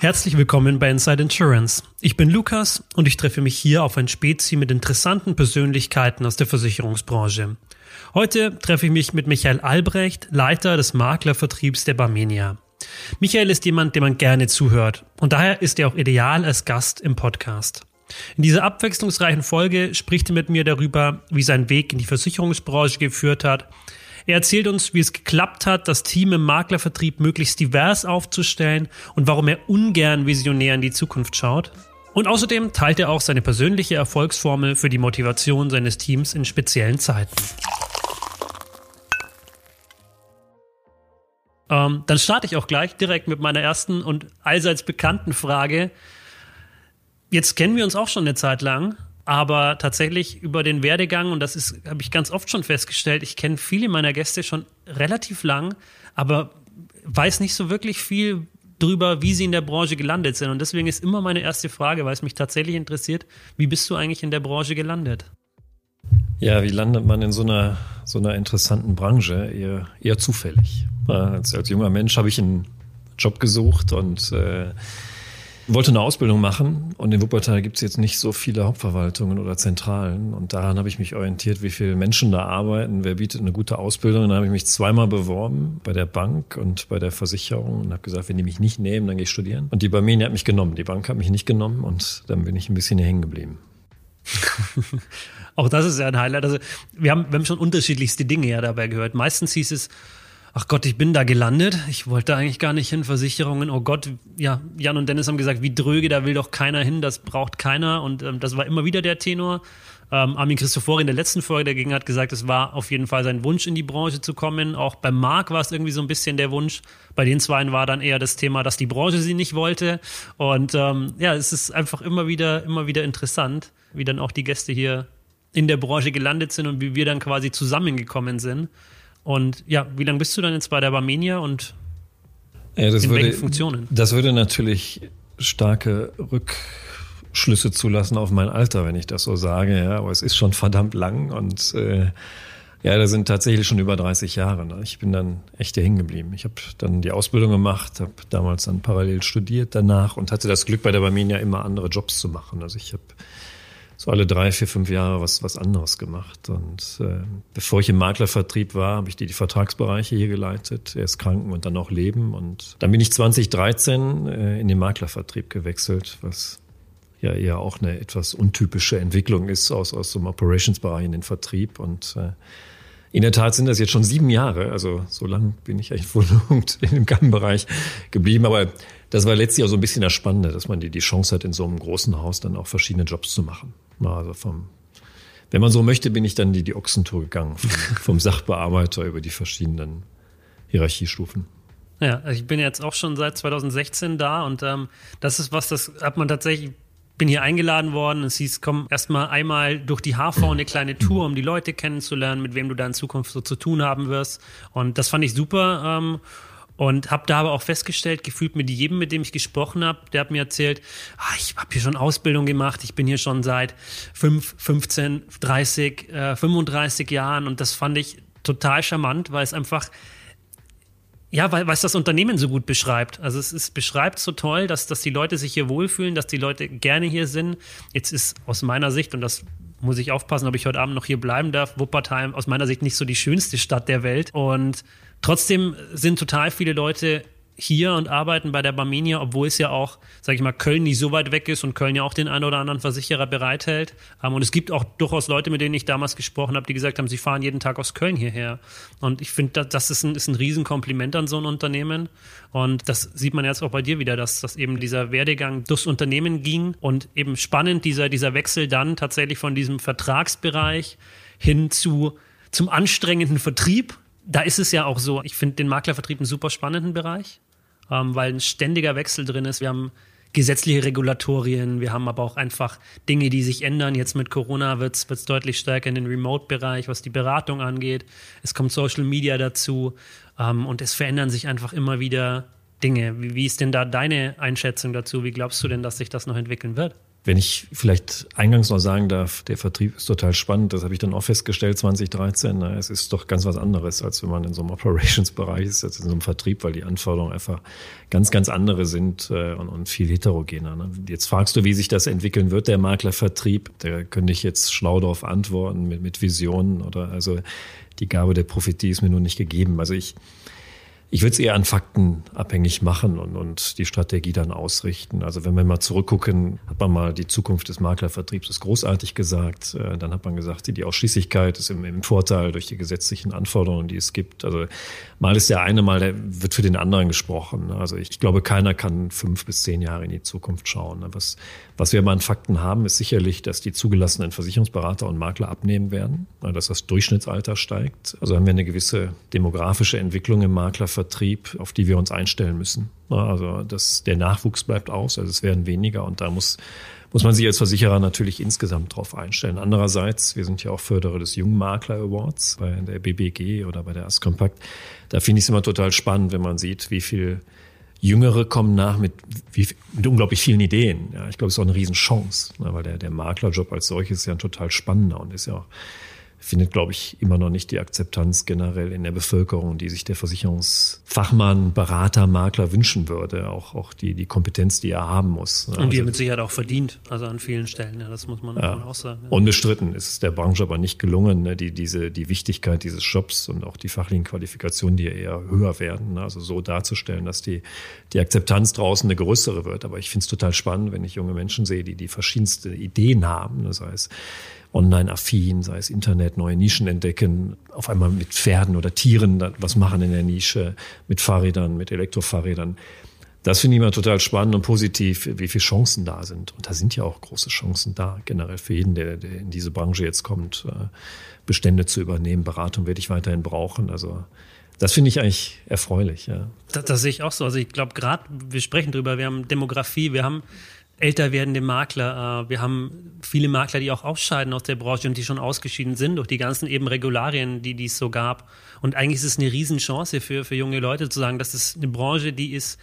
Herzlich willkommen bei Inside Insurance. Ich bin Lukas und ich treffe mich hier auf ein Spezi mit interessanten Persönlichkeiten aus der Versicherungsbranche. Heute treffe ich mich mit Michael Albrecht, Leiter des Maklervertriebs der Barmenia. Michael ist jemand, dem man gerne zuhört und daher ist er auch ideal als Gast im Podcast. In dieser abwechslungsreichen Folge spricht er mit mir darüber, wie sein Weg in die Versicherungsbranche geführt hat, er erzählt uns, wie es geklappt hat, das Team im Maklervertrieb möglichst divers aufzustellen und warum er ungern visionär in die Zukunft schaut. Und außerdem teilt er auch seine persönliche Erfolgsformel für die Motivation seines Teams in speziellen Zeiten. Ähm, dann starte ich auch gleich direkt mit meiner ersten und allseits bekannten Frage. Jetzt kennen wir uns auch schon eine Zeit lang aber tatsächlich über den Werdegang, und das ist, habe ich ganz oft schon festgestellt, ich kenne viele meiner Gäste schon relativ lang, aber weiß nicht so wirklich viel drüber, wie sie in der Branche gelandet sind. Und deswegen ist immer meine erste Frage, weil es mich tatsächlich interessiert, wie bist du eigentlich in der Branche gelandet? Ja, wie landet man in so einer, so einer interessanten Branche? Eher, eher zufällig. Als, als junger Mensch habe ich einen Job gesucht und äh, wollte eine Ausbildung machen und in Wuppertal gibt es jetzt nicht so viele Hauptverwaltungen oder Zentralen. Und daran habe ich mich orientiert, wie viele Menschen da arbeiten, wer bietet eine gute Ausbildung. Und dann habe ich mich zweimal beworben bei der Bank und bei der Versicherung und habe gesagt, wenn die mich nicht nehmen, dann gehe ich studieren. Und die Barmenia hat mich genommen, die Bank hat mich nicht genommen und dann bin ich ein bisschen hier hängen geblieben. Auch das ist ja ein Highlight. Also wir haben, wir haben schon unterschiedlichste Dinge ja dabei gehört. Meistens hieß es, ach Gott, ich bin da gelandet. Ich wollte eigentlich gar nicht hin, Versicherungen. Oh Gott, ja, Jan und Dennis haben gesagt, wie dröge, da will doch keiner hin, das braucht keiner. Und ähm, das war immer wieder der Tenor. Ähm, Armin Christofori in der letzten Folge dagegen hat gesagt, es war auf jeden Fall sein Wunsch, in die Branche zu kommen. Auch bei Marc war es irgendwie so ein bisschen der Wunsch. Bei den Zweien war dann eher das Thema, dass die Branche sie nicht wollte. Und ähm, ja, es ist einfach immer wieder, immer wieder interessant, wie dann auch die Gäste hier in der Branche gelandet sind und wie wir dann quasi zusammengekommen sind. Und ja, wie lange bist du dann jetzt bei der Barmenia und ja, in würde, welchen Funktionen? Das würde natürlich starke Rückschlüsse zulassen auf mein Alter, wenn ich das so sage. Ja, aber es ist schon verdammt lang und äh, ja, da sind tatsächlich schon über 30 Jahre. Ne? Ich bin dann echt hier hängen geblieben. Ich habe dann die Ausbildung gemacht, habe damals dann parallel studiert danach und hatte das Glück bei der Barmenia immer andere Jobs zu machen. Also ich habe so alle drei, vier, fünf Jahre was, was anderes gemacht. Und äh, bevor ich im Maklervertrieb war, habe ich die, die Vertragsbereiche hier geleitet, erst Kranken und dann auch Leben. Und dann bin ich 2013 äh, in den Maklervertrieb gewechselt, was ja eher auch eine etwas untypische Entwicklung ist aus, aus so einem Operationsbereich in den Vertrieb. Und äh, in der Tat sind das jetzt schon sieben Jahre, also so lange bin ich eigentlich wohl in dem Gammenbereich geblieben. Aber das war letztlich auch so ein bisschen das Spannende, dass man die, die Chance hat, in so einem großen Haus dann auch verschiedene Jobs zu machen. Also vom, wenn man so möchte, bin ich dann die, die Ochsentour gegangen, vom, vom Sachbearbeiter über die verschiedenen Hierarchiestufen. Ja, also ich bin jetzt auch schon seit 2016 da und ähm, das ist was, das hat man tatsächlich, bin hier eingeladen worden. Es hieß, komm erstmal einmal durch die HV eine kleine Tour, um die Leute kennenzulernen, mit wem du da in Zukunft so zu tun haben wirst. Und das fand ich super. Ähm, und habe da aber auch festgestellt, gefühlt mit jedem, mit dem ich gesprochen habe, der hat mir erzählt, ah, ich habe hier schon Ausbildung gemacht, ich bin hier schon seit 5, 15, 30, äh, 35 Jahren und das fand ich total charmant, weil es einfach ja, weil, weil es das Unternehmen so gut beschreibt. Also es, es beschreibt so toll, dass, dass die Leute sich hier wohlfühlen, dass die Leute gerne hier sind. Jetzt ist aus meiner Sicht, und das muss ich aufpassen, ob ich heute Abend noch hier bleiben darf, Wuppertal aus meiner Sicht nicht so die schönste Stadt der Welt. Und Trotzdem sind total viele Leute hier und arbeiten bei der Barmenia, obwohl es ja auch, sage ich mal, Köln nicht so weit weg ist und Köln ja auch den einen oder anderen Versicherer bereithält. Ähm, und es gibt auch durchaus Leute, mit denen ich damals gesprochen habe, die gesagt haben, sie fahren jeden Tag aus Köln hierher. Und ich finde, das ist ein, ist ein Riesenkompliment an so ein Unternehmen. Und das sieht man jetzt auch bei dir wieder, dass, dass eben dieser Werdegang durchs Unternehmen ging und eben spannend dieser, dieser Wechsel dann tatsächlich von diesem Vertragsbereich hin zu, zum anstrengenden Vertrieb, da ist es ja auch so, ich finde den Maklervertrieb einen super spannenden Bereich, ähm, weil ein ständiger Wechsel drin ist. Wir haben gesetzliche Regulatorien, wir haben aber auch einfach Dinge, die sich ändern. Jetzt mit Corona wird es deutlich stärker in den Remote-Bereich, was die Beratung angeht. Es kommt Social Media dazu ähm, und es verändern sich einfach immer wieder Dinge. Wie, wie ist denn da deine Einschätzung dazu? Wie glaubst du denn, dass sich das noch entwickeln wird? Wenn ich vielleicht eingangs noch sagen darf, der Vertrieb ist total spannend. Das habe ich dann auch festgestellt 2013. Es ist doch ganz was anderes, als wenn man in so einem Operations-Bereich ist, als in so einem Vertrieb, weil die Anforderungen einfach ganz, ganz andere sind äh, und, viel heterogener. Ne? Jetzt fragst du, wie sich das entwickeln wird, der Maklervertrieb. Da könnte ich jetzt schlau darauf antworten mit, mit Visionen oder also die Gabe der Prophetie ist mir nur nicht gegeben. Also ich ich würde es eher an Fakten abhängig machen und, und die Strategie dann ausrichten. Also wenn wir mal zurückgucken, hat man mal die Zukunft des Maklervertriebs ist großartig gesagt. Äh, dann hat man gesagt, die Ausschließlichkeit ist im, im Vorteil durch die gesetzlichen Anforderungen, die es gibt. Also mal ist der eine, mal der wird für den anderen gesprochen. Also ich glaube, keiner kann fünf bis zehn Jahre in die Zukunft schauen. Was, was wir aber an Fakten haben, ist sicherlich, dass die zugelassenen Versicherungsberater und Makler abnehmen werden, dass das Durchschnittsalter steigt. Also haben wir eine gewisse demografische Entwicklung im Maklervertrieb Vertrieb, auf die wir uns einstellen müssen. Also das, der Nachwuchs bleibt aus, also es werden weniger und da muss, muss man sich als Versicherer natürlich insgesamt drauf einstellen. Andererseits, wir sind ja auch Förderer des Jungmakler Awards bei der BBG oder bei der Askompakt. Da finde ich es immer total spannend, wenn man sieht, wie viel Jüngere kommen nach mit, wie, mit unglaublich vielen Ideen. Ja, ich glaube, es ist auch eine Riesenchance, ne, weil der, der Maklerjob als solches ist ja ein total spannender und ist ja auch findet, glaube ich, immer noch nicht die Akzeptanz generell in der Bevölkerung, die sich der Versicherungsfachmann, Berater, Makler wünschen würde. Auch, auch die, die Kompetenz, die er haben muss. Und die er also mit Sicherheit auch verdient, also an vielen Stellen. Ja, das muss man ja. auch sagen. Ja. Unbestritten ist es der Branche aber nicht gelungen, ne, die, diese, die Wichtigkeit dieses Jobs und auch die fachlichen Qualifikationen, die eher höher werden, ne, also so darzustellen, dass die, die Akzeptanz draußen eine größere wird. Aber ich finde es total spannend, wenn ich junge Menschen sehe, die die verschiedenste Ideen haben. Das heißt, online-affin, sei es Internet, neue Nischen entdecken, auf einmal mit Pferden oder Tieren was machen in der Nische, mit Fahrrädern, mit Elektrofahrrädern. Das finde ich immer total spannend und positiv, wie viele Chancen da sind. Und da sind ja auch große Chancen da, generell für jeden, der, der in diese Branche jetzt kommt, äh, Bestände zu übernehmen. Beratung werde ich weiterhin brauchen. Also das finde ich eigentlich erfreulich. Ja. Das, das sehe ich auch so. Also ich glaube, gerade, wir sprechen drüber, wir haben Demografie, wir haben älter werdende Makler. Äh, wir haben viele Makler, die auch ausscheiden aus der Branche und die schon ausgeschieden sind durch die ganzen eben Regularien, die, die es so gab. Und eigentlich ist es eine Riesenchance für, für junge Leute zu sagen, das ist eine Branche, die ist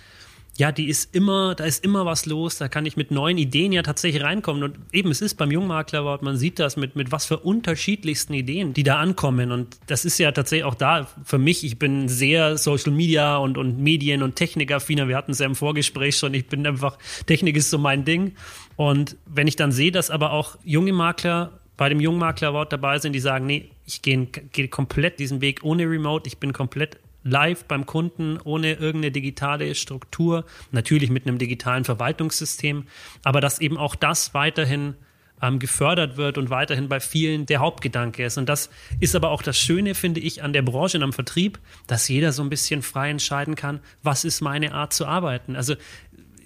ja, die ist immer, da ist immer was los, da kann ich mit neuen Ideen ja tatsächlich reinkommen. Und eben, es ist beim Jungmaklerwort, man sieht das mit, mit was für unterschiedlichsten Ideen, die da ankommen. Und das ist ja tatsächlich auch da für mich, ich bin sehr Social Media und, und Medien- und Technikaffiner. Wir hatten es ja im Vorgespräch schon, ich bin einfach, Technik ist so mein Ding. Und wenn ich dann sehe, dass aber auch junge Makler bei dem Jungmaklerwort dabei sind, die sagen, nee, ich gehe geh komplett diesen Weg ohne Remote, ich bin komplett live beim Kunden ohne irgendeine digitale Struktur, natürlich mit einem digitalen Verwaltungssystem, aber dass eben auch das weiterhin ähm, gefördert wird und weiterhin bei vielen der Hauptgedanke ist. Und das ist aber auch das Schöne, finde ich, an der Branche und am Vertrieb, dass jeder so ein bisschen frei entscheiden kann, was ist meine Art zu arbeiten. Also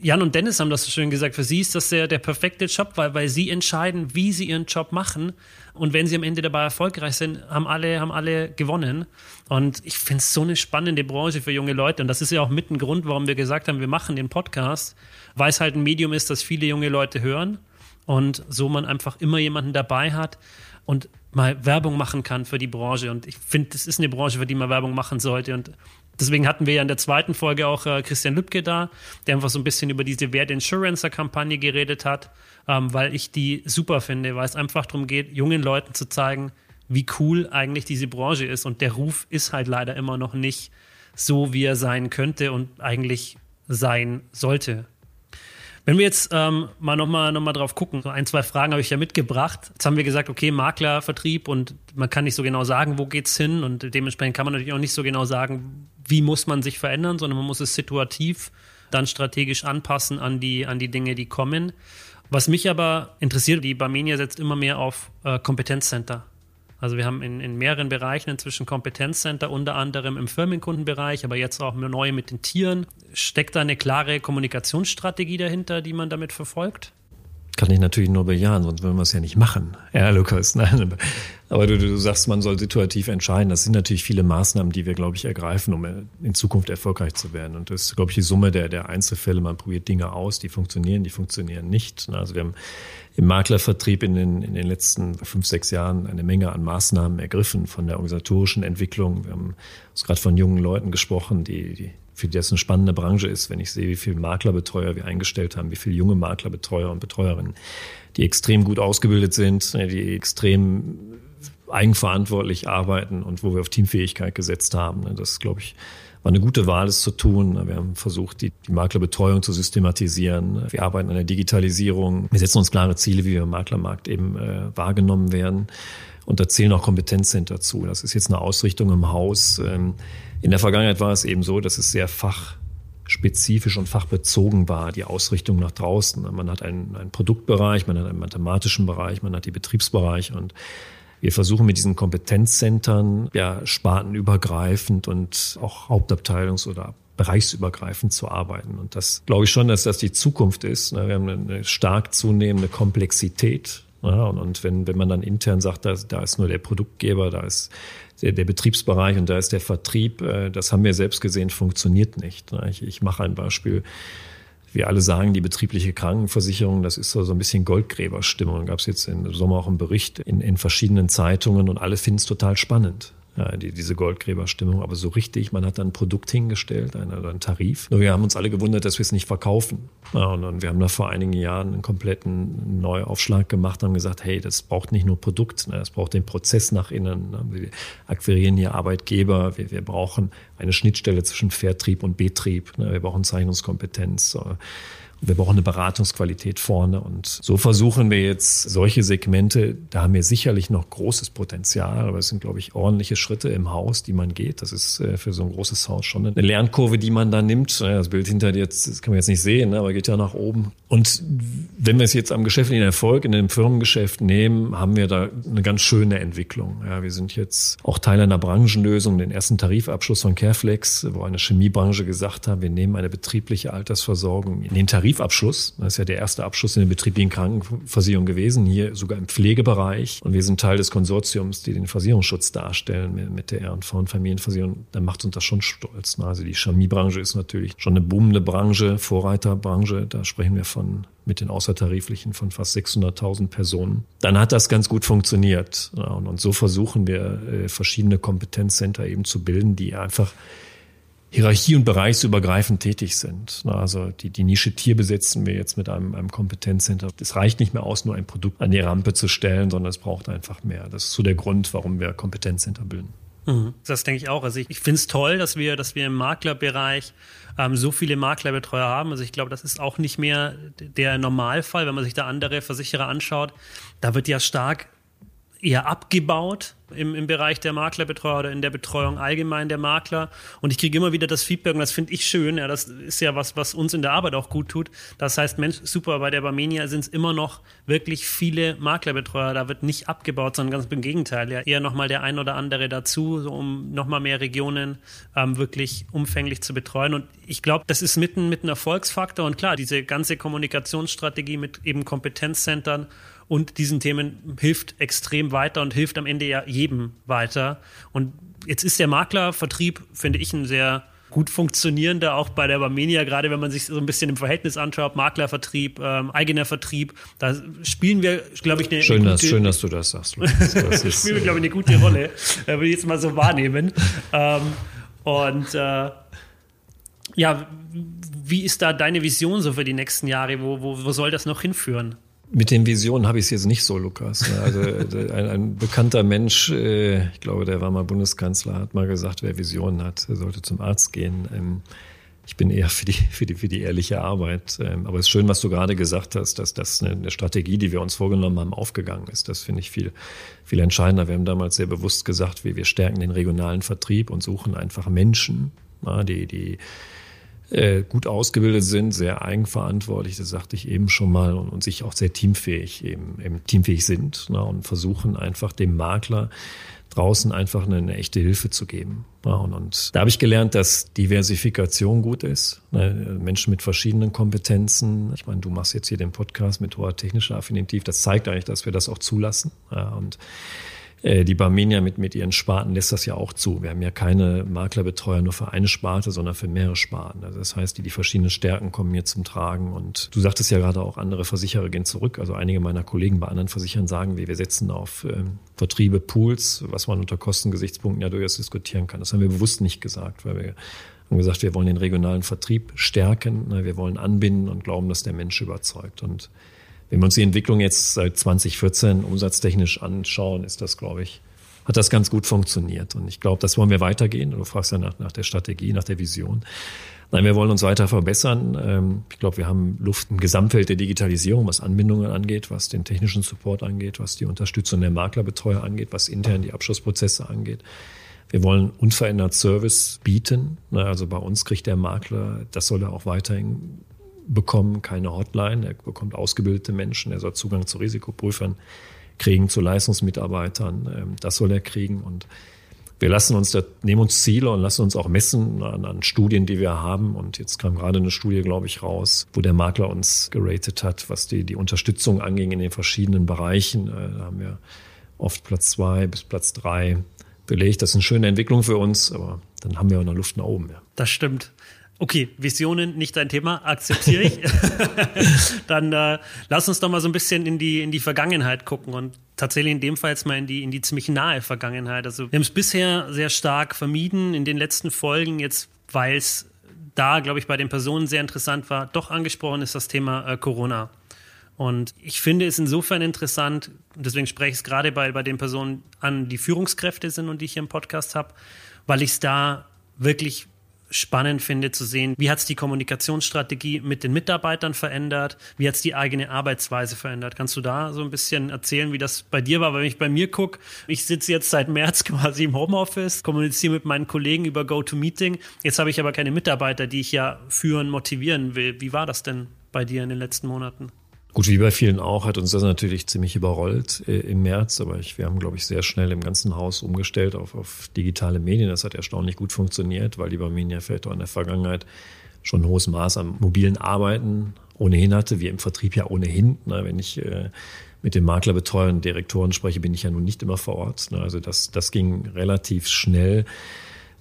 Jan und Dennis haben das so schön gesagt, für sie ist das der, der perfekte Job, weil, weil sie entscheiden, wie sie ihren Job machen. Und wenn sie am Ende dabei erfolgreich sind, haben alle, haben alle gewonnen. Und ich finde es so eine spannende Branche für junge Leute. Und das ist ja auch mit ein Grund, warum wir gesagt haben, wir machen den Podcast, weil es halt ein Medium ist, das viele junge Leute hören. Und so man einfach immer jemanden dabei hat und mal Werbung machen kann für die Branche. Und ich finde, das ist eine Branche, für die man Werbung machen sollte. Und Deswegen hatten wir ja in der zweiten Folge auch äh, Christian Lübke da, der einfach so ein bisschen über diese Wert Insurancer-Kampagne geredet hat, ähm, weil ich die super finde, weil es einfach darum geht, jungen Leuten zu zeigen, wie cool eigentlich diese Branche ist. Und der Ruf ist halt leider immer noch nicht so, wie er sein könnte und eigentlich sein sollte. Wenn wir jetzt ähm, mal nochmal noch mal drauf gucken, so ein, zwei Fragen habe ich ja mitgebracht. Jetzt haben wir gesagt, okay, Makler, Vertrieb und man kann nicht so genau sagen, wo geht's hin und dementsprechend kann man natürlich auch nicht so genau sagen, wie muss man sich verändern, sondern man muss es situativ dann strategisch anpassen an die, an die Dinge, die kommen. Was mich aber interessiert, die Barmenia setzt immer mehr auf äh, Kompetenzcenter. Also wir haben in, in mehreren Bereichen inzwischen Kompetenzcenter, unter anderem im Firmenkundenbereich, aber jetzt auch neu mit den Tieren. Steckt da eine klare Kommunikationsstrategie dahinter, die man damit verfolgt? Kann ich natürlich nur bejahen, sonst würden wir es ja nicht machen. Ja, Lukas, nein. Aber du, du sagst, man soll situativ entscheiden. Das sind natürlich viele Maßnahmen, die wir, glaube ich, ergreifen, um in Zukunft erfolgreich zu werden. Und das ist, glaube ich, die Summe der, der Einzelfälle. Man probiert Dinge aus, die funktionieren, die funktionieren nicht. Also wir haben im Maklervertrieb in den, in den letzten fünf, sechs Jahren eine Menge an Maßnahmen ergriffen, von der organisatorischen Entwicklung. Wir haben gerade von jungen Leuten gesprochen, die, die für die das eine spannende Branche ist, wenn ich sehe, wie viele Maklerbetreuer wir eingestellt haben, wie viele junge Maklerbetreuer und Betreuerinnen, die extrem gut ausgebildet sind, die extrem eigenverantwortlich arbeiten und wo wir auf Teamfähigkeit gesetzt haben. Das, glaube ich, war eine gute Wahl, es zu tun. Wir haben versucht, die, die Maklerbetreuung zu systematisieren. Wir arbeiten an der Digitalisierung. Wir setzen uns klare Ziele, wie wir im Maklermarkt eben äh, wahrgenommen werden. Und da zählen auch Kompetenzcenter zu. Das ist jetzt eine Ausrichtung im Haus. Ähm, in der Vergangenheit war es eben so, dass es sehr fachspezifisch und fachbezogen war, die Ausrichtung nach draußen. Man hat einen, einen Produktbereich, man hat einen mathematischen Bereich, man hat die Betriebsbereich und wir versuchen mit diesen Kompetenzzentren ja spartenübergreifend und auch Hauptabteilungs- oder bereichsübergreifend zu arbeiten. Und das glaube ich schon, dass das die Zukunft ist. Wir haben eine stark zunehmende Komplexität. Und wenn, wenn man dann intern sagt, da, da ist nur der Produktgeber, da ist der, der Betriebsbereich und da ist der Vertrieb, äh, das haben wir selbst gesehen, funktioniert nicht. Ich, ich mache ein Beispiel wir alle sagen, die betriebliche Krankenversicherung, das ist so, so ein bisschen Goldgräberstimmung. Gab es jetzt im Sommer auch einen Bericht in, in verschiedenen Zeitungen und alle finden es total spannend ja, die, diese Goldgräberstimmung. Aber so richtig, man hat dann ein Produkt hingestellt, einen, einen Tarif. Nur wir haben uns alle gewundert, dass wir es nicht verkaufen. Ja, und, und wir haben da vor einigen Jahren einen kompletten Neuaufschlag gemacht und gesagt, hey, das braucht nicht nur Produkt, ne, das braucht den Prozess nach innen. Ne. Wir akquirieren hier Arbeitgeber, wir, wir brauchen eine Schnittstelle zwischen Vertrieb und Betrieb. Ne, wir brauchen Zeichnungskompetenz. Wir brauchen eine Beratungsqualität vorne. Und so versuchen wir jetzt solche Segmente, da haben wir sicherlich noch großes Potenzial, aber es sind, glaube ich, ordentliche Schritte im Haus, die man geht. Das ist äh, für so ein großes Haus schon eine Lernkurve, die man da nimmt. Das Bild hinter dir, das kann man jetzt nicht sehen, ne, aber geht ja nach oben. Und wenn wir es jetzt am geschäftlichen Erfolg in dem Firmengeschäft nehmen, haben wir da eine ganz schöne Entwicklung. Ja, wir sind jetzt auch Teil einer Branchenlösung, den ersten Tarifabschluss von Careflex, wo eine Chemiebranche gesagt hat, wir nehmen eine betriebliche Altersversorgung in den Tarif Tarifabschluss. Das ist ja der erste Abschluss in der betrieblichen Krankenversicherung gewesen, hier sogar im Pflegebereich. Und wir sind Teil des Konsortiums, die den Versicherungsschutz darstellen mit der R&V und Familienversicherung. Dann macht uns das schon stolz. Also die Chemiebranche ist natürlich schon eine boomende Branche, Vorreiterbranche. Da sprechen wir von mit den Außertariflichen von fast 600.000 Personen. Dann hat das ganz gut funktioniert. Und so versuchen wir, äh, verschiedene Kompetenzcenter eben zu bilden, die einfach hierarchie- und bereichsübergreifend tätig sind. Also die, die Nische Tier besetzen wir jetzt mit einem, einem Kompetenzcenter. Es reicht nicht mehr aus, nur ein Produkt an die Rampe zu stellen, sondern es braucht einfach mehr. Das ist so der Grund, warum wir Kompetenzcenter bilden. Mhm. Das denke ich auch. Also ich, ich finde es toll, dass wir, dass wir im Maklerbereich ähm, so viele Maklerbetreuer haben. Also ich glaube, das ist auch nicht mehr der Normalfall, wenn man sich da andere Versicherer anschaut. Da wird ja stark eher abgebaut im, im Bereich der Maklerbetreuer oder in der Betreuung allgemein der Makler. Und ich kriege immer wieder das Feedback, und das finde ich schön, ja, das ist ja was, was uns in der Arbeit auch gut tut. Das heißt, Mensch, super, bei der Barmenia sind es immer noch wirklich viele Maklerbetreuer. Da wird nicht abgebaut, sondern ganz im Gegenteil. Ja, eher nochmal der ein oder andere dazu, so um nochmal mehr Regionen ähm, wirklich umfänglich zu betreuen. Und ich glaube, das ist mitten mit einem Erfolgsfaktor. Und klar, diese ganze Kommunikationsstrategie mit eben Kompetenzzentren und diesen Themen hilft extrem weiter und hilft am Ende ja jedem weiter. Und jetzt ist der Maklervertrieb, finde ich, ein sehr gut funktionierender, auch bei der Barmenia, gerade wenn man sich so ein bisschen im Verhältnis anschaut, Maklervertrieb, ähm, eigener Vertrieb, da spielen wir, glaube ich, eine, schön, gute, dass, schön, dass du das sagst. Das spielen wir, glaube ich, eine gute Rolle, äh, würde ich jetzt mal so wahrnehmen. Ähm, und äh, ja, wie ist da deine Vision so für die nächsten Jahre? Wo, wo, wo soll das noch hinführen? Mit den Visionen habe ich es jetzt nicht so, Lukas. Also ein, ein, bekannter Mensch, äh, ich glaube, der war mal Bundeskanzler, hat mal gesagt, wer Visionen hat, sollte zum Arzt gehen. Ähm, ich bin eher für die, für die, für die ehrliche Arbeit. Ähm, aber es ist schön, was du gerade gesagt hast, dass das eine, Strategie, die wir uns vorgenommen haben, aufgegangen ist. Das finde ich viel, viel entscheidender. Wir haben damals sehr bewusst gesagt, wir, wir stärken den regionalen Vertrieb und suchen einfach Menschen, die, die äh, gut ausgebildet sind, sehr eigenverantwortlich, das sagte ich eben schon mal, und, und sich auch sehr teamfähig eben, eben teamfähig sind ne, und versuchen einfach dem Makler draußen einfach eine, eine echte Hilfe zu geben. Ja, und, und da habe ich gelernt, dass Diversifikation gut ist. Ne, Menschen mit verschiedenen Kompetenzen. Ich meine, du machst jetzt hier den Podcast mit hoher technischer Affinität. Das zeigt eigentlich, dass wir das auch zulassen. Ja, und die Barmenia mit, mit ihren Sparten lässt das ja auch zu. Wir haben ja keine Maklerbetreuer nur für eine Sparte, sondern für mehrere Sparten. Also das heißt, die, die verschiedenen Stärken kommen hier zum Tragen. Und du sagtest ja gerade auch, andere Versicherer gehen zurück. Also einige meiner Kollegen bei anderen Versichern sagen, wir, wir setzen auf ähm, Vertriebe, Pools, was man unter Kostengesichtspunkten ja durchaus diskutieren kann. Das haben wir bewusst nicht gesagt, weil wir haben gesagt, wir wollen den regionalen Vertrieb stärken, ne, wir wollen anbinden und glauben, dass der Mensch überzeugt. Und wenn wir uns die Entwicklung jetzt seit 2014 umsatztechnisch anschauen, ist das, glaube ich, hat das ganz gut funktioniert. Und ich glaube, das wollen wir weitergehen. Du fragst ja nach, nach der Strategie, nach der Vision. Nein, wir wollen uns weiter verbessern. Ähm, ich glaube, wir haben Luft im Gesamtfeld der Digitalisierung, was Anbindungen angeht, was den technischen Support angeht, was die Unterstützung der Maklerbetreuer angeht, was intern die Abschlussprozesse angeht. Wir wollen unverändert Service bieten. Also bei uns kriegt der Makler, das soll er auch weiterhin bekommen, keine Hotline. Er bekommt ausgebildete Menschen, er soll Zugang zu Risikoprüfern kriegen, zu Leistungsmitarbeitern. Ähm, das soll er kriegen. Und wir lassen uns, da, nehmen uns Ziele und lassen uns auch messen an, an Studien, die wir haben. Und jetzt kam gerade eine Studie, glaube ich, raus, wo der Makler uns geratet hat, was die, die Unterstützung anging in den verschiedenen Bereichen. Äh, da haben wir oft Platz zwei bis Platz drei belegt. Das ist eine schöne Entwicklung für uns, aber dann haben wir auch noch Luft nach oben. Ja. Das stimmt. Okay, Visionen nicht dein Thema, akzeptiere ich. Dann äh, lass uns doch mal so ein bisschen in die, in die Vergangenheit gucken und tatsächlich in dem Fall jetzt mal in die, in die ziemlich nahe Vergangenheit. Also wir haben es bisher sehr stark vermieden in den letzten Folgen, jetzt weil es da, glaube ich, bei den Personen sehr interessant war, doch angesprochen ist das Thema äh, Corona. Und ich finde es insofern interessant, deswegen spreche ich es gerade bei, bei den Personen an, die Führungskräfte sind und die ich hier im Podcast habe, weil ich es da wirklich spannend finde zu sehen, wie hat es die Kommunikationsstrategie mit den Mitarbeitern verändert, wie hat es die eigene Arbeitsweise verändert. Kannst du da so ein bisschen erzählen, wie das bei dir war? Wenn ich bei mir gucke, ich sitze jetzt seit März quasi im Homeoffice, kommuniziere mit meinen Kollegen über GoToMeeting. Jetzt habe ich aber keine Mitarbeiter, die ich ja führen, motivieren will. Wie war das denn bei dir in den letzten Monaten? Gut, wie bei vielen auch, hat uns das natürlich ziemlich überrollt äh, im März, aber ich, wir haben, glaube ich, sehr schnell im ganzen Haus umgestellt auf, auf digitale Medien. Das hat erstaunlich gut funktioniert, weil die Barmenia vielleicht auch in der Vergangenheit schon ein hohes Maß an mobilen Arbeiten ohnehin hatte, wir im Vertrieb ja ohnehin. Na, wenn ich äh, mit den und Direktoren spreche, bin ich ja nun nicht immer vor Ort. Na, also das, das ging relativ schnell.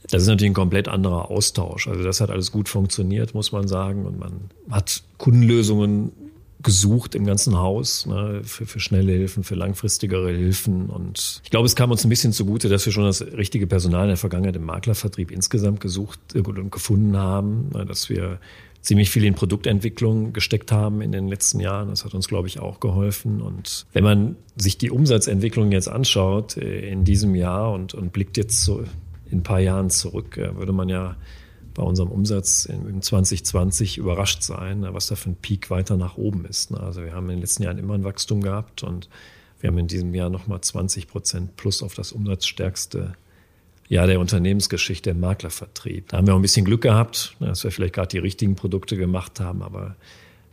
Das ist natürlich ein komplett anderer Austausch. Also das hat alles gut funktioniert, muss man sagen. Und man hat Kundenlösungen gesucht im ganzen Haus ne, für, für schnelle Hilfen, für langfristigere Hilfen. Und ich glaube, es kam uns ein bisschen zugute, dass wir schon das richtige Personal in der Vergangenheit im Maklervertrieb insgesamt gesucht äh, und gefunden haben, ne, dass wir ziemlich viel in Produktentwicklung gesteckt haben in den letzten Jahren. Das hat uns, glaube ich, auch geholfen. Und wenn man sich die Umsatzentwicklung jetzt anschaut äh, in diesem Jahr und, und blickt jetzt so in ein paar Jahren zurück, äh, würde man ja bei unserem Umsatz im 2020 überrascht sein, was da für ein Peak weiter nach oben ist. Ne? Also wir haben in den letzten Jahren immer ein Wachstum gehabt und wir haben in diesem Jahr nochmal 20 Prozent plus auf das umsatzstärkste Jahr der Unternehmensgeschichte im Maklervertrieb. Da haben wir auch ein bisschen Glück gehabt, ne, dass wir vielleicht gerade die richtigen Produkte gemacht haben, aber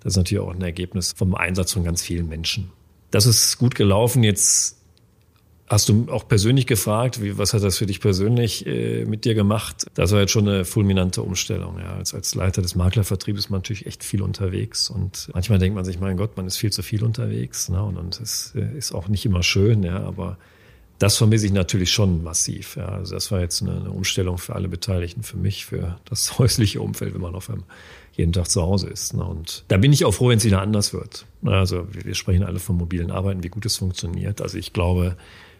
das ist natürlich auch ein Ergebnis vom Einsatz von ganz vielen Menschen. Das ist gut gelaufen. Jetzt Hast du auch persönlich gefragt, wie, was hat das für dich persönlich äh, mit dir gemacht? Das war jetzt schon eine fulminante Umstellung. Ja. Als, als Leiter des Maklervertriebs ist man natürlich echt viel unterwegs und manchmal denkt man sich, mein Gott, man ist viel zu viel unterwegs ne? und, und es äh, ist auch nicht immer schön, ja, aber das vermisse ich natürlich schon massiv. Ja. Also das war jetzt eine, eine Umstellung für alle Beteiligten, für mich, für das häusliche Umfeld, wenn man auf einem jeden Tag zu Hause ist. Ne? Und da bin ich auch froh, wenn es wieder anders wird. Also wir sprechen alle von mobilen Arbeiten, wie gut es funktioniert. Also ich glaube,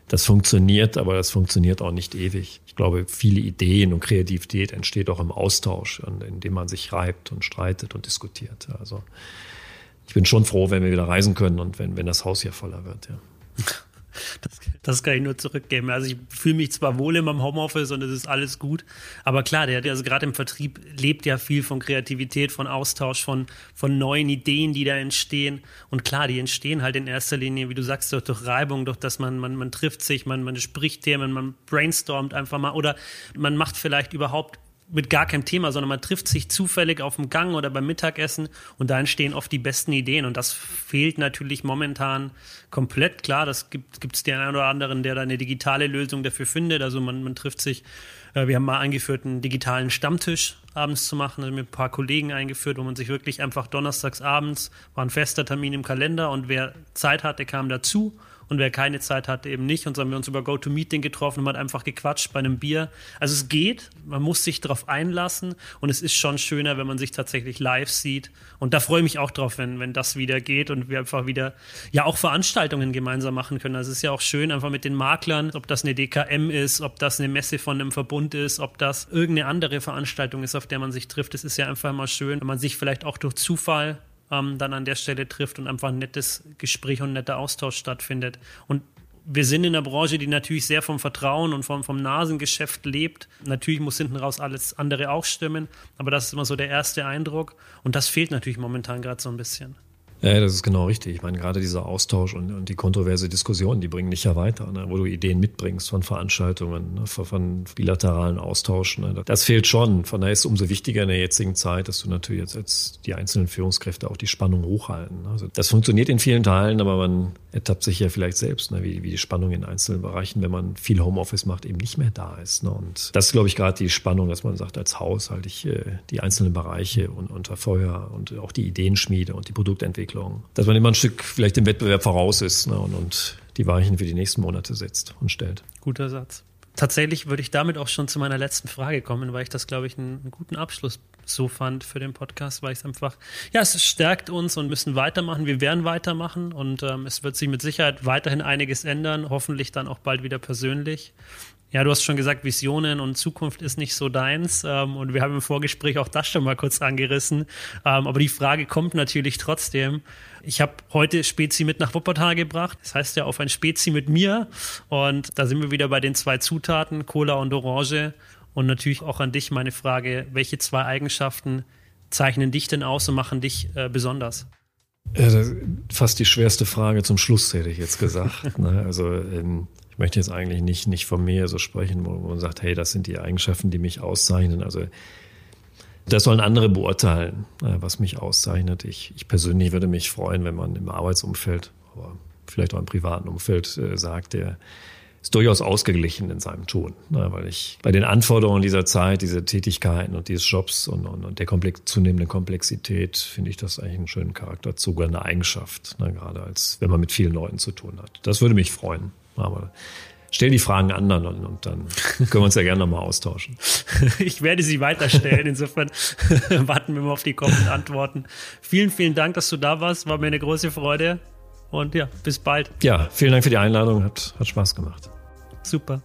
das funktioniert, aber das funktioniert auch nicht ewig. Ich glaube, viele Ideen und Kreativität entsteht auch im Austausch, indem man sich reibt und streitet und diskutiert. Also ich bin schon froh, wenn wir wieder reisen können und wenn, wenn das Haus hier voller wird. Ja. Das, das kann ich nur zurückgeben. Also ich fühle mich zwar wohl in meinem Homeoffice und es ist alles gut, aber klar, der, also gerade im Vertrieb lebt ja viel von Kreativität, von Austausch, von, von neuen Ideen, die da entstehen. Und klar, die entstehen halt in erster Linie, wie du sagst, durch, durch Reibung, durch dass man, man, man trifft sich, man, man spricht Themen, man brainstormt einfach mal oder man macht vielleicht überhaupt mit gar keinem Thema, sondern man trifft sich zufällig auf dem Gang oder beim Mittagessen und da entstehen oft die besten Ideen. Und das fehlt natürlich momentan komplett. Klar, das gibt es den einen oder anderen, der da eine digitale Lösung dafür findet. Also man, man trifft sich, äh, wir haben mal eingeführt, einen digitalen Stammtisch abends zu machen, also mit ein paar Kollegen eingeführt, wo man sich wirklich einfach donnerstags abends, war ein fester Termin im Kalender und wer Zeit hatte, kam dazu und wer keine Zeit hatte, eben nicht. Und so haben wir uns über GoToMeeting getroffen und man hat einfach gequatscht bei einem Bier. Also es geht, man muss sich darauf einlassen und es ist schon schöner, wenn man sich tatsächlich live sieht. Und da freue ich mich auch drauf, wenn, wenn das wieder geht und wir einfach wieder, ja, auch Veranstaltungen gemeinsam machen können. Also es ist ja auch schön, einfach mit den Maklern, ob das eine DKM ist, ob das eine Messe von einem Verbund ist, ob das irgendeine andere Veranstaltung ist, auf der man sich trifft. Es ist ja einfach immer schön, wenn man sich vielleicht auch durch Zufall ähm, dann an der Stelle trifft und einfach ein nettes Gespräch und ein netter Austausch stattfindet. Und wir sind in einer Branche, die natürlich sehr vom Vertrauen und vom, vom Nasengeschäft lebt. Natürlich muss hinten raus alles andere auch stimmen, aber das ist immer so der erste Eindruck. Und das fehlt natürlich momentan gerade so ein bisschen. Ja, das ist genau richtig. Ich meine, gerade dieser Austausch und, und die kontroverse Diskussion, die bringen dich ja weiter, ne? wo du Ideen mitbringst von Veranstaltungen, ne? von, bilateralen Austausch. Ne? Das fehlt schon. Von daher ist es umso wichtiger in der jetzigen Zeit, dass du natürlich jetzt als die einzelnen Führungskräfte auch die Spannung hochhalten. Ne? Also das funktioniert in vielen Teilen, aber man ertappt sich ja vielleicht selbst, ne? wie, wie die Spannung in einzelnen Bereichen, wenn man viel Homeoffice macht, eben nicht mehr da ist. Ne? Und das ist, glaube ich, gerade die Spannung, dass man sagt, als Haus halte ich äh, die einzelnen Bereiche und, unter Feuer und auch die Ideenschmiede und die Produktentwicklung Entwicklung. Dass man immer ein Stück vielleicht dem Wettbewerb voraus ist ne, und, und die Weichen für die nächsten Monate setzt und stellt. Guter Satz. Tatsächlich würde ich damit auch schon zu meiner letzten Frage kommen, weil ich das, glaube ich, einen, einen guten Abschluss so fand für den Podcast, weil ich es einfach, ja, es stärkt uns und müssen weitermachen. Wir werden weitermachen und ähm, es wird sich mit Sicherheit weiterhin einiges ändern, hoffentlich dann auch bald wieder persönlich. Ja, du hast schon gesagt, Visionen und Zukunft ist nicht so deins. Ähm, und wir haben im Vorgespräch auch das schon mal kurz angerissen. Ähm, aber die Frage kommt natürlich trotzdem. Ich habe heute Spezi mit nach Wuppertal gebracht. Das heißt ja auf ein Spezi mit mir. Und da sind wir wieder bei den zwei Zutaten, Cola und Orange. Und natürlich auch an dich meine Frage, welche zwei Eigenschaften zeichnen dich denn aus und machen dich äh, besonders? Ja, fast die schwerste Frage zum Schluss, hätte ich jetzt gesagt. ne? Also ähm, ich möchte jetzt eigentlich nicht, nicht von mir so sprechen, wo man sagt, hey, das sind die Eigenschaften, die mich auszeichnen. Also das sollen andere beurteilen, äh, was mich auszeichnet. Ich, ich persönlich würde mich freuen, wenn man im Arbeitsumfeld, aber vielleicht auch im privaten Umfeld äh, sagt, der ist durchaus ausgeglichen in seinem Ton, ne, weil ich bei den Anforderungen dieser Zeit, dieser Tätigkeiten und dieses Jobs und, und, und der komplex, zunehmenden Komplexität finde ich das eigentlich einen schönen Charakterzug, eine Eigenschaft, ne, gerade als wenn man mit vielen Leuten zu tun hat. Das würde mich freuen. Aber stell die Fragen anderen und, und dann können wir uns ja gerne nochmal austauschen. Ich werde sie weiterstellen. Insofern warten wir mal auf die kommenden Antworten. Vielen, vielen Dank, dass du da warst. War mir eine große Freude. Und ja, bis bald. Ja, vielen Dank für die Einladung. Hat, hat Spaß gemacht. Super.